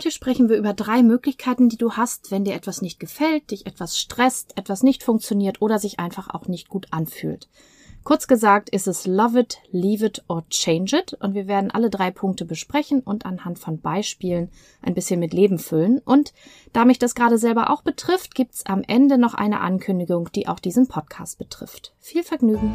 Heute sprechen wir über drei Möglichkeiten, die du hast, wenn dir etwas nicht gefällt, dich etwas stresst, etwas nicht funktioniert oder sich einfach auch nicht gut anfühlt. Kurz gesagt ist es Love it, Leave it or Change it und wir werden alle drei Punkte besprechen und anhand von Beispielen ein bisschen mit Leben füllen. Und da mich das gerade selber auch betrifft, gibt's am Ende noch eine Ankündigung, die auch diesen Podcast betrifft. Viel Vergnügen!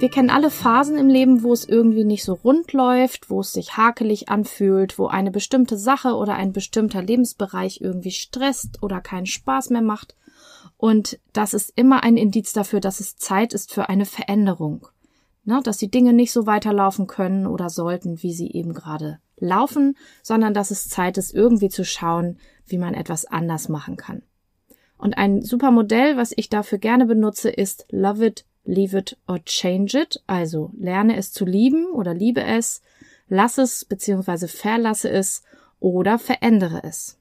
Wir kennen alle Phasen im Leben, wo es irgendwie nicht so rund läuft, wo es sich hakelig anfühlt, wo eine bestimmte Sache oder ein bestimmter Lebensbereich irgendwie stresst oder keinen Spaß mehr macht. Und das ist immer ein Indiz dafür, dass es Zeit ist für eine Veränderung. Ne, dass die Dinge nicht so weiterlaufen können oder sollten, wie sie eben gerade laufen, sondern dass es Zeit ist, irgendwie zu schauen, wie man etwas anders machen kann. Und ein super Modell, was ich dafür gerne benutze, ist Love It, Leave It or Change It. Also lerne es zu lieben oder liebe es, lass es bzw. verlasse es oder verändere es.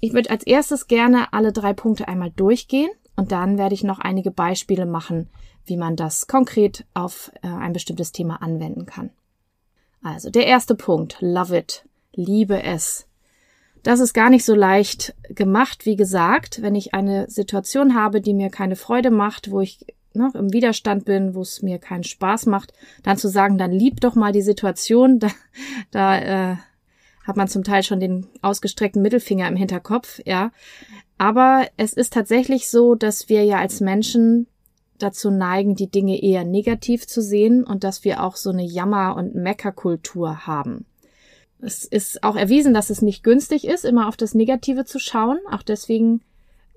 Ich würde als erstes gerne alle drei Punkte einmal durchgehen und dann werde ich noch einige Beispiele machen, wie man das konkret auf äh, ein bestimmtes Thema anwenden kann. Also der erste Punkt, love it, liebe es. Das ist gar nicht so leicht gemacht, wie gesagt, wenn ich eine Situation habe, die mir keine Freude macht, wo ich noch im Widerstand bin, wo es mir keinen Spaß macht, dann zu sagen, dann lieb doch mal die Situation, da, da äh, hat man zum Teil schon den ausgestreckten Mittelfinger im Hinterkopf, ja. Aber es ist tatsächlich so, dass wir ja als Menschen dazu neigen, die Dinge eher negativ zu sehen und dass wir auch so eine Jammer- und Meckerkultur haben. Es ist auch erwiesen, dass es nicht günstig ist, immer auf das Negative zu schauen. Auch deswegen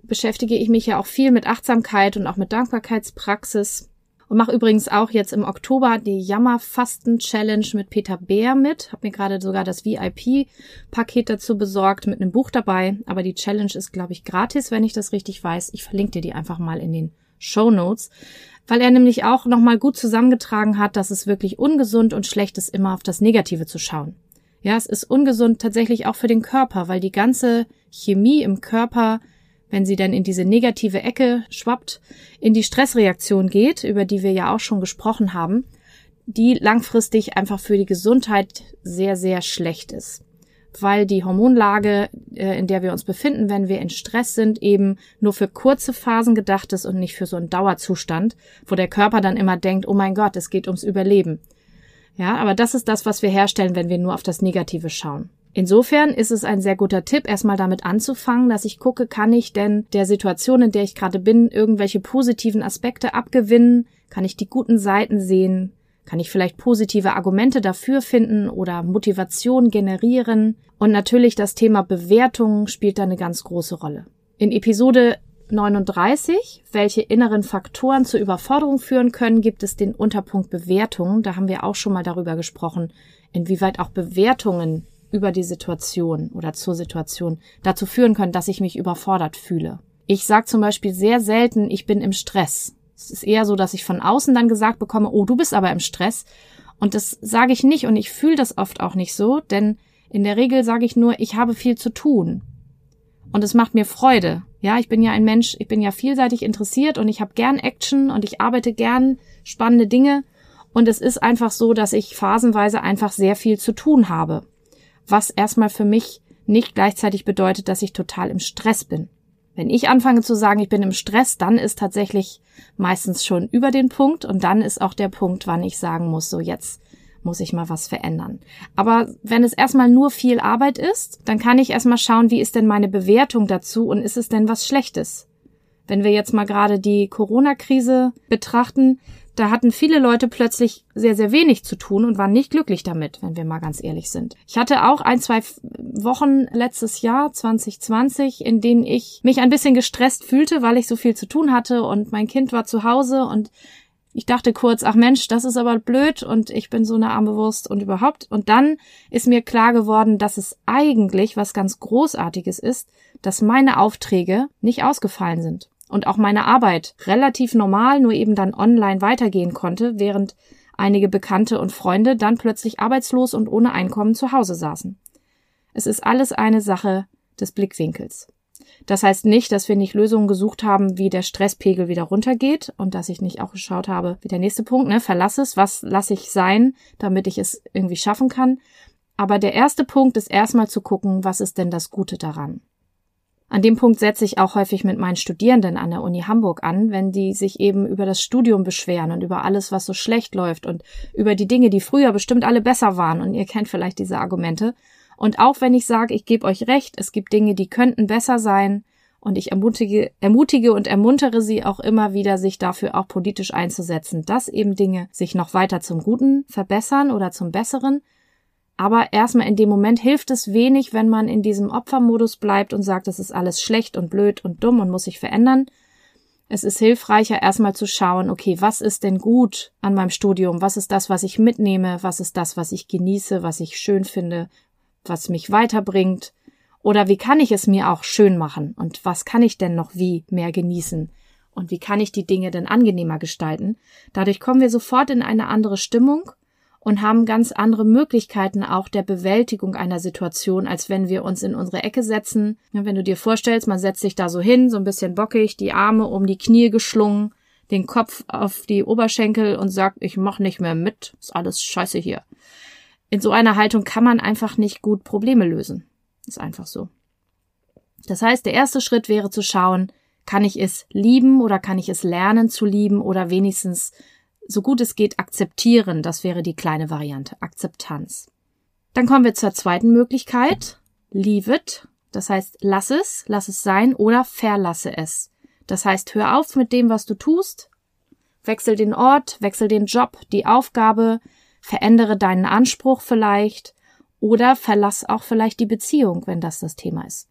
beschäftige ich mich ja auch viel mit Achtsamkeit und auch mit Dankbarkeitspraxis. Und mache übrigens auch jetzt im Oktober die Jammerfasten-Challenge mit Peter Bär mit. Hab mir gerade sogar das VIP-Paket dazu besorgt mit einem Buch dabei. Aber die Challenge ist, glaube ich, gratis, wenn ich das richtig weiß. Ich verlinke dir die einfach mal in den Show Notes. Weil er nämlich auch nochmal gut zusammengetragen hat, dass es wirklich ungesund und schlecht ist, immer auf das Negative zu schauen. Ja, es ist ungesund tatsächlich auch für den Körper, weil die ganze Chemie im Körper wenn sie dann in diese negative Ecke schwappt, in die Stressreaktion geht, über die wir ja auch schon gesprochen haben, die langfristig einfach für die Gesundheit sehr, sehr schlecht ist. Weil die Hormonlage, äh, in der wir uns befinden, wenn wir in Stress sind, eben nur für kurze Phasen gedacht ist und nicht für so einen Dauerzustand, wo der Körper dann immer denkt, oh mein Gott, es geht ums Überleben. Ja, aber das ist das, was wir herstellen, wenn wir nur auf das Negative schauen. Insofern ist es ein sehr guter Tipp, erstmal damit anzufangen, dass ich gucke, kann ich denn der Situation, in der ich gerade bin, irgendwelche positiven Aspekte abgewinnen? Kann ich die guten Seiten sehen? Kann ich vielleicht positive Argumente dafür finden oder Motivation generieren? Und natürlich das Thema Bewertung spielt da eine ganz große Rolle. In Episode 39, welche inneren Faktoren zur Überforderung führen können, gibt es den Unterpunkt Bewertung. Da haben wir auch schon mal darüber gesprochen, inwieweit auch Bewertungen über die Situation oder zur Situation dazu führen können, dass ich mich überfordert fühle. Ich sage zum Beispiel sehr selten, ich bin im Stress. Es ist eher so, dass ich von außen dann gesagt bekomme, oh, du bist aber im Stress. Und das sage ich nicht und ich fühle das oft auch nicht so, denn in der Regel sage ich nur, ich habe viel zu tun. Und es macht mir Freude. Ja, ich bin ja ein Mensch, ich bin ja vielseitig interessiert und ich habe gern Action und ich arbeite gern spannende Dinge. Und es ist einfach so, dass ich phasenweise einfach sehr viel zu tun habe was erstmal für mich nicht gleichzeitig bedeutet, dass ich total im Stress bin. Wenn ich anfange zu sagen, ich bin im Stress, dann ist tatsächlich meistens schon über den Punkt und dann ist auch der Punkt, wann ich sagen muss, so jetzt muss ich mal was verändern. Aber wenn es erstmal nur viel Arbeit ist, dann kann ich erstmal schauen, wie ist denn meine Bewertung dazu und ist es denn was Schlechtes? Wenn wir jetzt mal gerade die Corona-Krise betrachten, da hatten viele Leute plötzlich sehr, sehr wenig zu tun und waren nicht glücklich damit, wenn wir mal ganz ehrlich sind. Ich hatte auch ein, zwei Wochen letztes Jahr, 2020, in denen ich mich ein bisschen gestresst fühlte, weil ich so viel zu tun hatte und mein Kind war zu Hause und Ich dachte kurz, ach Mensch, das ist aber blöd und ich bin so eine arme Wurst und überhaupt. Und dann ist mir klar geworden, dass es eigentlich was ganz Großartiges ist, dass meine Aufträge nicht ausgefallen sind und auch meine Arbeit relativ normal nur eben dann online weitergehen konnte, während einige Bekannte und Freunde dann plötzlich arbeitslos und ohne Einkommen zu Hause saßen. Es ist alles eine Sache des Blickwinkels. Das heißt nicht, dass wir nicht Lösungen gesucht haben, wie der Stresspegel wieder runtergeht und dass ich nicht auch geschaut habe, wie der nächste Punkt, ne, verlass es, was lasse ich sein, damit ich es irgendwie schaffen kann. Aber der erste Punkt ist erstmal zu gucken, was ist denn das Gute daran? An dem Punkt setze ich auch häufig mit meinen Studierenden an der Uni Hamburg an, wenn die sich eben über das Studium beschweren und über alles, was so schlecht läuft und über die Dinge, die früher bestimmt alle besser waren. Und ihr kennt vielleicht diese Argumente. Und auch wenn ich sage, ich gebe euch recht, es gibt Dinge, die könnten besser sein, und ich ermutige, ermutige und ermuntere sie auch immer wieder, sich dafür auch politisch einzusetzen, dass eben Dinge sich noch weiter zum Guten verbessern oder zum Besseren. Aber erstmal in dem Moment hilft es wenig, wenn man in diesem Opfermodus bleibt und sagt, es ist alles schlecht und blöd und dumm und muss sich verändern. Es ist hilfreicher, erstmal zu schauen, okay, was ist denn gut an meinem Studium? Was ist das, was ich mitnehme? Was ist das, was ich genieße, was ich schön finde? was mich weiterbringt? Oder wie kann ich es mir auch schön machen? Und was kann ich denn noch wie mehr genießen? Und wie kann ich die Dinge denn angenehmer gestalten? Dadurch kommen wir sofort in eine andere Stimmung und haben ganz andere Möglichkeiten auch der Bewältigung einer Situation, als wenn wir uns in unsere Ecke setzen. Wenn du dir vorstellst, man setzt sich da so hin, so ein bisschen bockig, die Arme um die Knie geschlungen, den Kopf auf die Oberschenkel und sagt, ich mach nicht mehr mit, ist alles scheiße hier in so einer Haltung kann man einfach nicht gut Probleme lösen. Ist einfach so. Das heißt, der erste Schritt wäre zu schauen, kann ich es lieben oder kann ich es lernen zu lieben oder wenigstens so gut es geht akzeptieren. Das wäre die kleine Variante. Akzeptanz. Dann kommen wir zur zweiten Möglichkeit. Leave it. Das heißt, lass es, lass es sein oder verlasse es. Das heißt, hör auf mit dem, was du tust. Wechsel den Ort, wechsel den Job, die Aufgabe, verändere deinen Anspruch vielleicht oder verlass auch vielleicht die Beziehung, wenn das das Thema ist.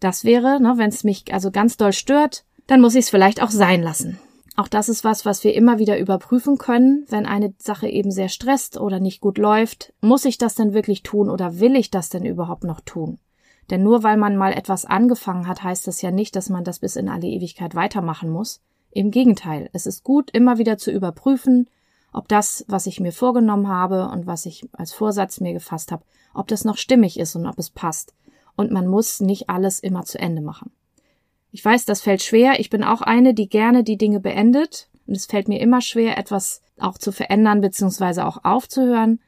Das wäre, ne, wenn es mich also ganz doll stört, dann muss ich es vielleicht auch sein lassen. Auch das ist was, was wir immer wieder überprüfen können, wenn eine Sache eben sehr stresst oder nicht gut läuft. Muss ich das denn wirklich tun oder will ich das denn überhaupt noch tun? Denn nur weil man mal etwas angefangen hat, heißt das ja nicht, dass man das bis in alle Ewigkeit weitermachen muss. Im Gegenteil, es ist gut, immer wieder zu überprüfen, ob das, was ich mir vorgenommen habe und was ich als Vorsatz mir gefasst habe, ob das noch stimmig ist und ob es passt. Und man muss nicht alles immer zu Ende machen. Ich weiß, das fällt schwer. Ich bin auch eine, die gerne die Dinge beendet. Und es fällt mir immer schwer, etwas auch zu verändern bzw. auch aufzuhören.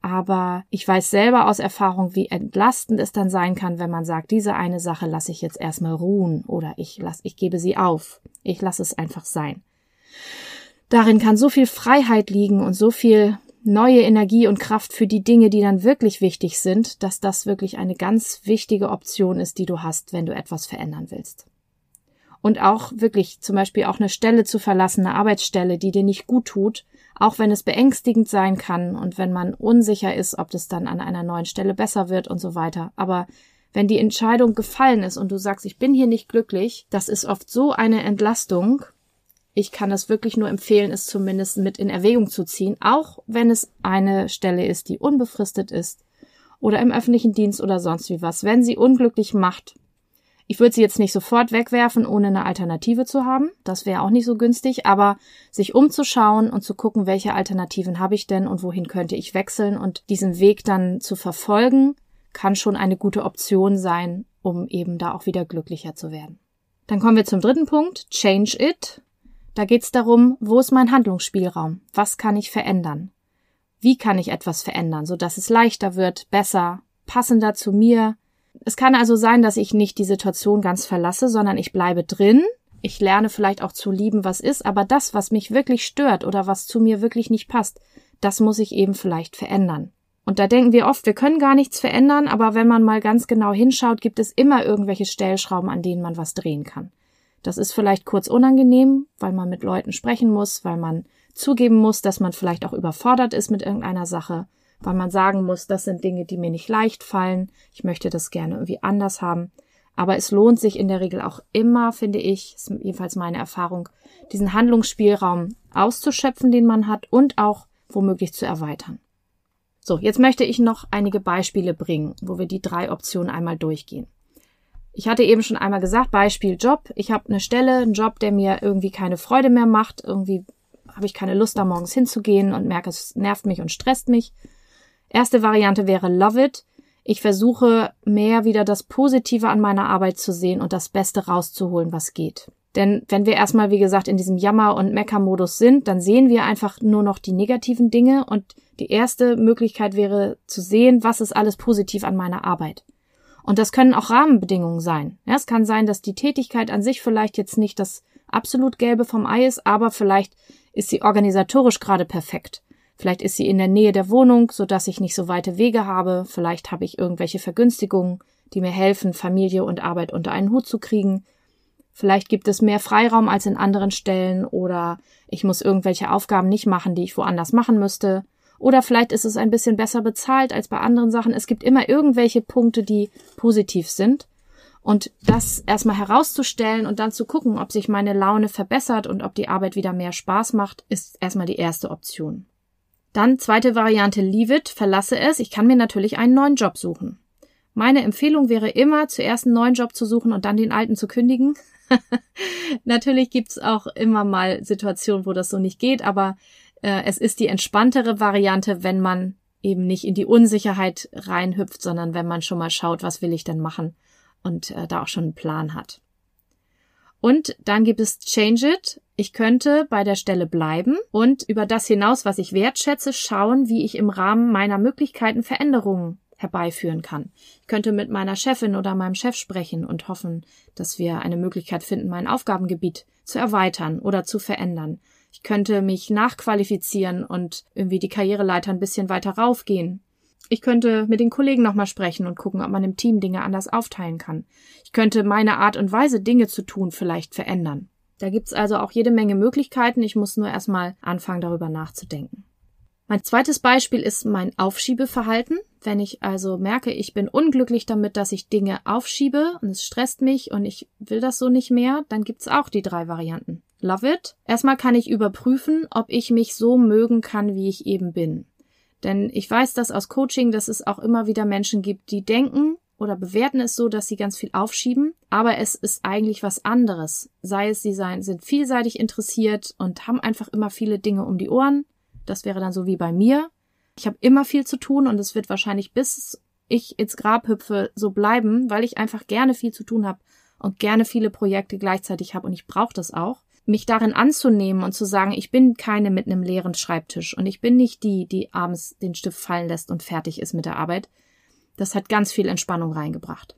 Aber ich weiß selber aus Erfahrung, wie entlastend es dann sein kann, wenn man sagt, diese eine Sache lasse ich jetzt erstmal ruhen oder ich lasse, ich gebe sie auf. Ich lasse es einfach sein. Darin kann so viel Freiheit liegen und so viel neue Energie und Kraft für die Dinge, die dann wirklich wichtig sind, dass das wirklich eine ganz wichtige Option ist, die du hast, wenn du etwas verändern willst. Und auch wirklich zum Beispiel auch eine Stelle zu verlassen, eine Arbeitsstelle, die dir nicht gut tut, auch wenn es beängstigend sein kann und wenn man unsicher ist, ob das dann an einer neuen Stelle besser wird und so weiter. Aber wenn die Entscheidung gefallen ist und du sagst, ich bin hier nicht glücklich, das ist oft so eine Entlastung ich kann das wirklich nur empfehlen, es zumindest mit in Erwägung zu ziehen, auch wenn es eine Stelle ist, die unbefristet ist oder im öffentlichen Dienst oder sonst wie was. Wenn sie unglücklich macht, ich würde sie jetzt nicht sofort wegwerfen, ohne eine Alternative zu haben. Das wäre auch nicht so günstig, aber sich umzuschauen und zu gucken, welche Alternativen habe ich denn und wohin könnte ich wechseln und diesen Weg dann zu verfolgen, kann schon eine gute Option sein, um eben da auch wieder glücklicher zu werden. Dann kommen wir zum dritten Punkt, Change It. Da geht's darum, wo ist mein Handlungsspielraum? Was kann ich verändern? Wie kann ich etwas verändern, sodass es leichter wird, besser, passender zu mir? Es kann also sein, dass ich nicht die Situation ganz verlasse, sondern ich bleibe drin. Ich lerne vielleicht auch zu lieben, was ist, aber das, was mich wirklich stört oder was zu mir wirklich nicht passt, das muss ich eben vielleicht verändern. Und da denken wir oft, wir können gar nichts verändern, aber wenn man mal ganz genau hinschaut, gibt es immer irgendwelche Stellschrauben, an denen man was drehen kann. Das ist vielleicht kurz unangenehm, weil man mit Leuten sprechen muss, weil man zugeben muss, dass man vielleicht auch überfordert ist mit irgendeiner Sache, weil man sagen muss, das sind Dinge, die mir nicht leicht fallen, ich möchte das gerne irgendwie anders haben. Aber es lohnt sich in der Regel auch immer, finde ich, ist jedenfalls meine Erfahrung, diesen Handlungsspielraum auszuschöpfen, den man hat und auch womöglich zu erweitern. So, jetzt möchte ich noch einige Beispiele bringen, wo wir die drei Optionen einmal durchgehen. Ich hatte eben schon einmal gesagt, Beispiel Job. Ich habe eine Stelle, einen Job, der mir irgendwie keine Freude mehr macht. Irgendwie habe ich keine Lust, da morgens hinzugehen und merke, es nervt mich und stresst mich. Erste Variante wäre Love It. Ich versuche mehr wieder das Positive an meiner Arbeit zu sehen und das Beste rauszuholen, was geht. Denn wenn wir erstmal, wie gesagt, in diesem Jammer- und Mecker-Modus sind, dann sehen wir einfach nur noch die negativen Dinge und die erste Möglichkeit wäre zu sehen, was ist alles positiv an meiner Arbeit. Und das können auch Rahmenbedingungen sein. Ja, es kann sein, dass die Tätigkeit an sich vielleicht jetzt nicht das absolut Gelbe vom Ei ist, aber vielleicht ist sie organisatorisch gerade perfekt. Vielleicht ist sie in der Nähe der Wohnung, so dass ich nicht so weite Wege habe. Vielleicht habe ich irgendwelche Vergünstigungen, die mir helfen, Familie und Arbeit unter einen Hut zu kriegen. Vielleicht gibt es mehr Freiraum als in anderen Stellen oder ich muss irgendwelche Aufgaben nicht machen, die ich woanders machen müsste. Oder vielleicht ist es ein bisschen besser bezahlt als bei anderen Sachen. Es gibt immer irgendwelche Punkte, die positiv sind. Und das erstmal herauszustellen und dann zu gucken, ob sich meine Laune verbessert und ob die Arbeit wieder mehr Spaß macht, ist erstmal die erste Option. Dann zweite Variante, leave it, verlasse es. Ich kann mir natürlich einen neuen Job suchen. Meine Empfehlung wäre immer, zuerst einen neuen Job zu suchen und dann den alten zu kündigen. natürlich gibt's auch immer mal Situationen, wo das so nicht geht, aber äh, es ist die entspanntere Variante, wenn man eben nicht in die Unsicherheit reinhüpft, sondern wenn man schon mal schaut, was will ich denn machen und äh, da auch schon einen Plan hat. Und dann gibt es Change It. Ich könnte bei der Stelle bleiben und über das hinaus, was ich wertschätze, schauen, wie ich im Rahmen meiner Möglichkeiten Veränderungen herbeiführen kann. Ich könnte mit meiner Chefin oder meinem Chef sprechen und hoffen, dass wir eine Möglichkeit finden, mein Aufgabengebiet zu erweitern oder zu verändern. Ich könnte mich nachqualifizieren und irgendwie die Karriereleiter ein bisschen weiter raufgehen. Ich könnte mit den Kollegen nochmal sprechen und gucken, ob man im Team Dinge anders aufteilen kann. Ich könnte meine Art und Weise, Dinge zu tun, vielleicht verändern. Da gibt's also auch jede Menge Möglichkeiten. Ich muss nur erstmal anfangen, darüber nachzudenken. Mein zweites Beispiel ist mein Aufschiebeverhalten. Wenn ich also merke, ich bin unglücklich damit, dass ich Dinge aufschiebe und es stresst mich und ich will das so nicht mehr, dann gibt's auch die drei Varianten. Love it. Erstmal kann ich überprüfen, ob ich mich so mögen kann, wie ich eben bin. Denn ich weiß das aus Coaching, dass es auch immer wieder Menschen gibt, die denken oder bewerten es so, dass sie ganz viel aufschieben, aber es ist eigentlich was anderes. Sei es, sie sein, sind vielseitig interessiert und haben einfach immer viele Dinge um die Ohren. Das wäre dann so wie bei mir. Ich habe immer viel zu tun und es wird wahrscheinlich bis ich ins Grab hüpfe so bleiben, weil ich einfach gerne viel zu tun habe und gerne viele Projekte gleichzeitig habe und ich brauche das auch mich darin anzunehmen und zu sagen, ich bin keine mit einem leeren Schreibtisch und ich bin nicht die, die abends den Stift fallen lässt und fertig ist mit der Arbeit, das hat ganz viel Entspannung reingebracht.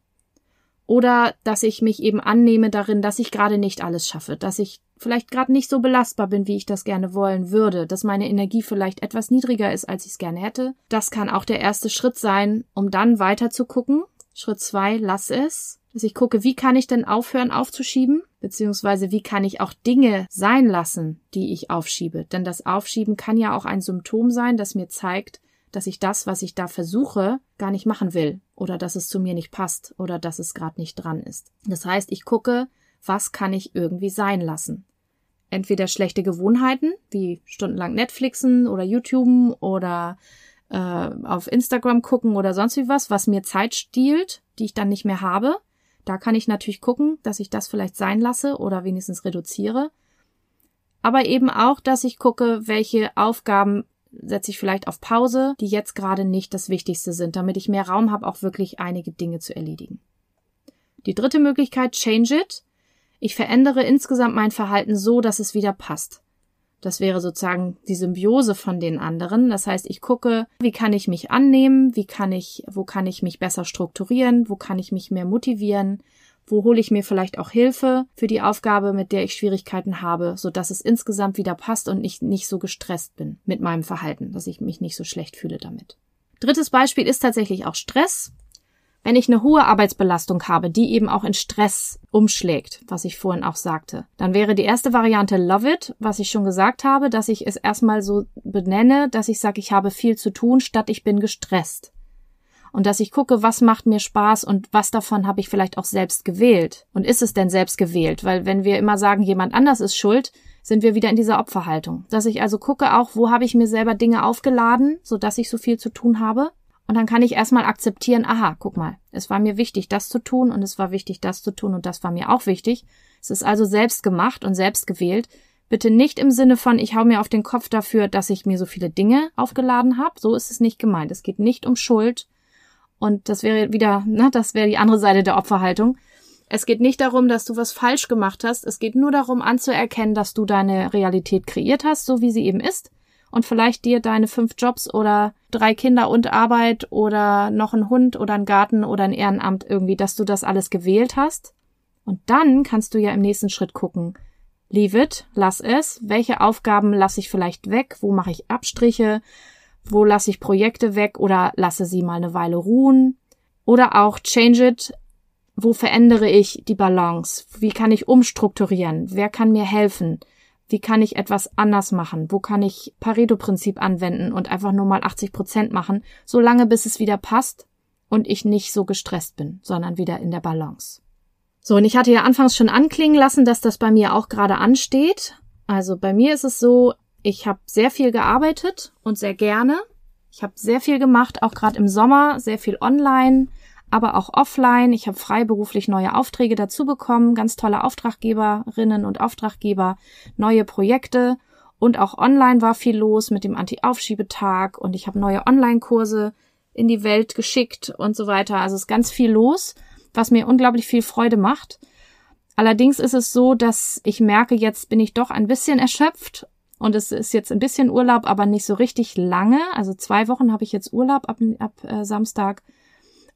Oder dass ich mich eben annehme darin, dass ich gerade nicht alles schaffe, dass ich vielleicht gerade nicht so belastbar bin, wie ich das gerne wollen würde, dass meine Energie vielleicht etwas niedriger ist, als ich es gerne hätte. Das kann auch der erste Schritt sein, um dann weiter zu gucken. Schritt zwei, lass es dass ich gucke, wie kann ich denn aufhören aufzuschieben, beziehungsweise wie kann ich auch Dinge sein lassen, die ich aufschiebe. Denn das Aufschieben kann ja auch ein Symptom sein, das mir zeigt, dass ich das, was ich da versuche, gar nicht machen will oder dass es zu mir nicht passt oder dass es gerade nicht dran ist. Das heißt, ich gucke, was kann ich irgendwie sein lassen. Entweder schlechte Gewohnheiten, wie stundenlang Netflixen oder YouTuben oder äh, auf Instagram gucken oder sonst wie was, was mir Zeit stiehlt, die ich dann nicht mehr habe. Da kann ich natürlich gucken, dass ich das vielleicht sein lasse oder wenigstens reduziere. Aber eben auch, dass ich gucke, welche Aufgaben setze ich vielleicht auf Pause, die jetzt gerade nicht das Wichtigste sind, damit ich mehr Raum habe, auch wirklich einige Dinge zu erledigen. Die dritte Möglichkeit, change it. Ich verändere insgesamt mein Verhalten so, dass es wieder passt. Das wäre sozusagen die Symbiose von den anderen. Das heißt, ich gucke, wie kann ich mich annehmen, wie kann ich, wo kann ich mich besser strukturieren, wo kann ich mich mehr motivieren, wo hole ich mir vielleicht auch Hilfe für die Aufgabe, mit der ich Schwierigkeiten habe, so dass es insgesamt wieder passt und ich nicht so gestresst bin mit meinem Verhalten, dass ich mich nicht so schlecht fühle damit. Drittes Beispiel ist tatsächlich auch Stress. Wenn ich eine hohe Arbeitsbelastung habe, die eben auch in Stress umschlägt, was ich vorhin auch sagte, dann wäre die erste Variante Love It, was ich schon gesagt habe, dass ich es erstmal so benenne, dass ich sage, ich habe viel zu tun, statt ich bin gestresst. und dass ich gucke, was macht mir Spaß und was davon habe ich vielleicht auch selbst gewählt. Und ist es denn selbst gewählt? Weil wenn wir immer sagen, jemand anders ist schuld, sind wir wieder in dieser Opferhaltung. Dass ich also gucke auch, wo habe ich mir selber Dinge aufgeladen, so dass ich so viel zu tun habe. Und dann kann ich erstmal akzeptieren, aha, guck mal, es war mir wichtig, das zu tun und es war wichtig, das zu tun und das war mir auch wichtig. Es ist also selbst gemacht und selbst gewählt. Bitte nicht im Sinne von, ich hau mir auf den Kopf dafür, dass ich mir so viele Dinge aufgeladen habe. So ist es nicht gemeint. Es geht nicht um Schuld. Und das wäre wieder, ne, das wäre die andere Seite der Opferhaltung. Es geht nicht darum, dass du was falsch gemacht hast. Es geht nur darum, anzuerkennen, dass du deine Realität kreiert hast, so wie sie eben ist. Und vielleicht dir deine fünf Jobs oder drei Kinder und Arbeit oder noch ein Hund oder ein Garten oder ein Ehrenamt irgendwie, dass du das alles gewählt hast. Und dann kannst du ja im nächsten Schritt gucken, leave it, lass es, welche Aufgaben lasse ich vielleicht weg, wo mache ich Abstriche, wo lasse ich Projekte weg oder lasse sie mal eine Weile ruhen. Oder auch change it, wo verändere ich die Balance? Wie kann ich umstrukturieren? Wer kann mir helfen? Wie kann ich etwas anders machen? Wo kann ich Pareto-Prinzip anwenden und einfach nur mal 80 Prozent machen, solange bis es wieder passt und ich nicht so gestresst bin, sondern wieder in der Balance. So, und ich hatte ja anfangs schon anklingen lassen, dass das bei mir auch gerade ansteht. Also bei mir ist es so, ich habe sehr viel gearbeitet und sehr gerne. Ich habe sehr viel gemacht, auch gerade im Sommer, sehr viel online, aber auch offline. Ich habe freiberuflich neue Aufträge dazu bekommen, ganz tolle Auftraggeberinnen und Auftraggeber, neue Projekte und auch online war viel los mit dem Anti-Aufschiebetag und ich habe neue Online-Kurse in die Welt geschickt und so weiter. Also es ist ganz viel los, was mir unglaublich viel Freude macht. Allerdings ist es so, dass ich merke, jetzt bin ich doch ein bisschen erschöpft und es ist jetzt ein bisschen Urlaub, aber nicht so richtig lange. Also zwei Wochen habe ich jetzt Urlaub ab, ab äh, Samstag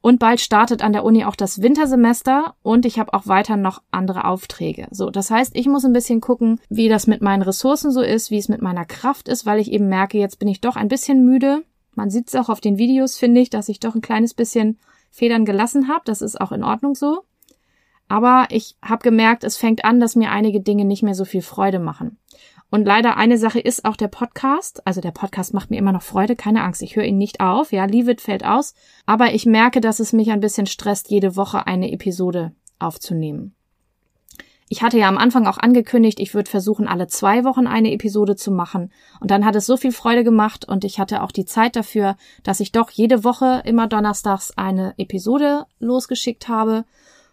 und bald startet an der Uni auch das Wintersemester und ich habe auch weiter noch andere Aufträge. So, das heißt, ich muss ein bisschen gucken, wie das mit meinen Ressourcen so ist, wie es mit meiner Kraft ist, weil ich eben merke, jetzt bin ich doch ein bisschen müde. Man sieht es auch auf den Videos, finde ich, dass ich doch ein kleines bisschen Federn gelassen habe. Das ist auch in Ordnung so. Aber ich habe gemerkt, es fängt an, dass mir einige Dinge nicht mehr so viel Freude machen. Und leider eine Sache ist auch der Podcast. Also der Podcast macht mir immer noch Freude, keine Angst, ich höre ihn nicht auf. Ja, Leave It fällt aus. Aber ich merke, dass es mich ein bisschen stresst, jede Woche eine Episode aufzunehmen. Ich hatte ja am Anfang auch angekündigt, ich würde versuchen, alle zwei Wochen eine Episode zu machen. Und dann hat es so viel Freude gemacht und ich hatte auch die Zeit dafür, dass ich doch jede Woche immer donnerstags eine Episode losgeschickt habe.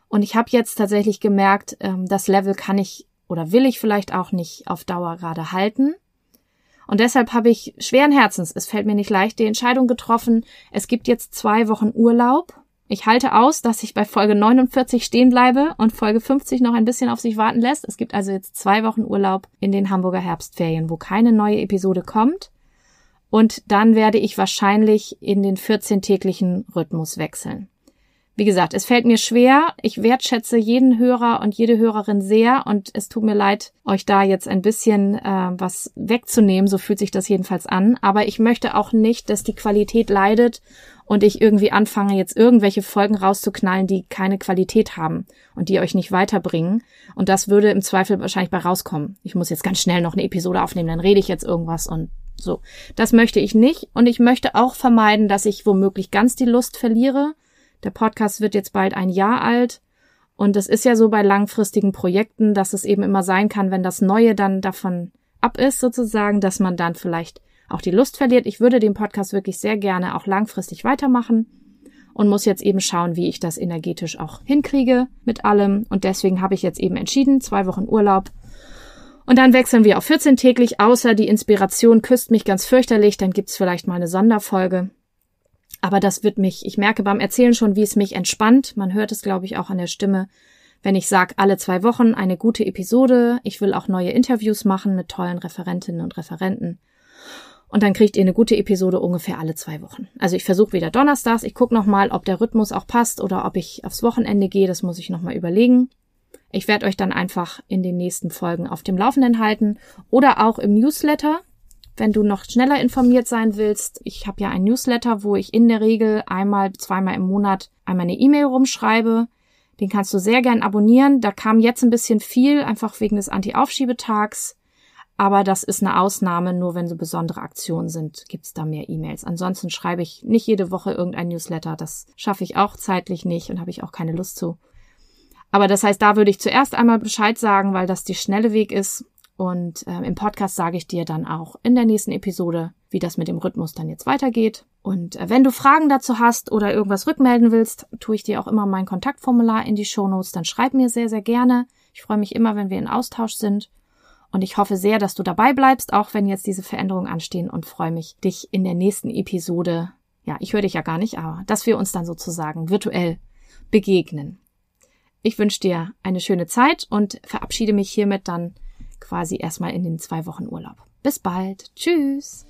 Und ich habe jetzt tatsächlich gemerkt, ähm, das Level kann ich oder will ich vielleicht auch nicht auf Dauer gerade halten. Und deshalb habe ich schweren Herzens, es fällt mir nicht leicht, die Entscheidung getroffen, es gibt jetzt zwei Wochen Urlaub. Ich halte aus, dass ich bei Folge 49 stehen bleibe und Folge 50 noch ein bisschen auf sich warten lässt. Es gibt also jetzt zwei Wochen Urlaub in den Hamburger Herbstferien, wo keine neue Episode kommt. Und dann werde ich wahrscheinlich in den 14-täglichen Rhythmus wechseln. Wie gesagt, es fällt mir schwer. Ich wertschätze jeden Hörer und jede Hörerin sehr und es tut mir leid, euch da jetzt ein bisschen äh, was wegzunehmen. So fühlt sich das jedenfalls an. Aber ich möchte auch nicht, dass die Qualität leidet und ich irgendwie anfange, jetzt irgendwelche Folgen rauszuknallen, die keine Qualität haben und die euch nicht weiterbringen. Und das würde im Zweifel wahrscheinlich bei rauskommen. Ich muss jetzt ganz schnell noch eine Episode aufnehmen, dann rede ich jetzt irgendwas und so. Das möchte ich nicht. Und ich möchte auch vermeiden, dass ich womöglich ganz die Lust verliere der Podcast wird jetzt bald ein Jahr alt. Und es ist ja so bei langfristigen Projekten, dass es eben immer sein kann, wenn das Neue dann davon ab ist, sozusagen, dass man dann vielleicht auch die Lust verliert. Ich würde den Podcast wirklich sehr gerne auch langfristig weitermachen und muss jetzt eben schauen, wie ich das energetisch auch hinkriege mit allem. Und deswegen habe ich jetzt eben entschieden, zwei Wochen Urlaub. Und dann wechseln wir auf 14 täglich, außer die Inspiration küsst mich ganz fürchterlich, dann gibt's vielleicht mal eine Sonderfolge. Aber das wird mich, ich merke beim Erzählen schon, wie es mich entspannt. Man hört es, glaube ich, auch an der Stimme, wenn ich sage, alle zwei Wochen eine gute Episode. Ich will auch neue Interviews machen mit tollen Referentinnen und Referenten. Und dann kriegt ihr eine gute Episode ungefähr alle zwei Wochen. Also ich versuche wieder donnerstags. Ich gucke nochmal, ob der Rhythmus auch passt oder ob ich aufs Wochenende gehe. Das muss ich nochmal überlegen. Ich werde euch dann einfach in den nächsten Folgen auf dem Laufenden halten oder auch im Newsletter. Wenn du noch schneller informiert sein willst, ich habe ja ein Newsletter, wo ich in der Regel einmal, zweimal im Monat einmal eine E-Mail rumschreibe. Den kannst du sehr gern abonnieren. Da kam jetzt ein bisschen viel, einfach wegen des Anti-Aufschiebetags. aber das ist eine Ausnahme. Nur wenn so besondere Aktionen sind, gibt's da mehr E-Mails. Ansonsten schreibe ich nicht jede Woche irgendein Newsletter. Das schaffe ich auch zeitlich nicht und habe ich auch keine Lust zu. Aber das heißt, da würde ich zuerst einmal Bescheid sagen, weil das der schnelle Weg ist. Und äh, im Podcast sage ich dir dann auch in der nächsten Episode, wie das mit dem Rhythmus dann jetzt weitergeht. Und äh, wenn du Fragen dazu hast oder irgendwas rückmelden willst, tue ich dir auch immer mein Kontaktformular in die Shownotes. Dann schreib mir sehr, sehr gerne. Ich freue mich immer, wenn wir in Austausch sind. Und ich hoffe sehr, dass du dabei bleibst, auch wenn jetzt diese Veränderungen anstehen und freue mich, dich in der nächsten Episode, ja, ich höre dich ja gar nicht, aber dass wir uns dann sozusagen virtuell begegnen. Ich wünsche dir eine schöne Zeit und verabschiede mich hiermit dann quasi erstmal in den zwei Wochen Urlaub. Bis bald. Tschüss.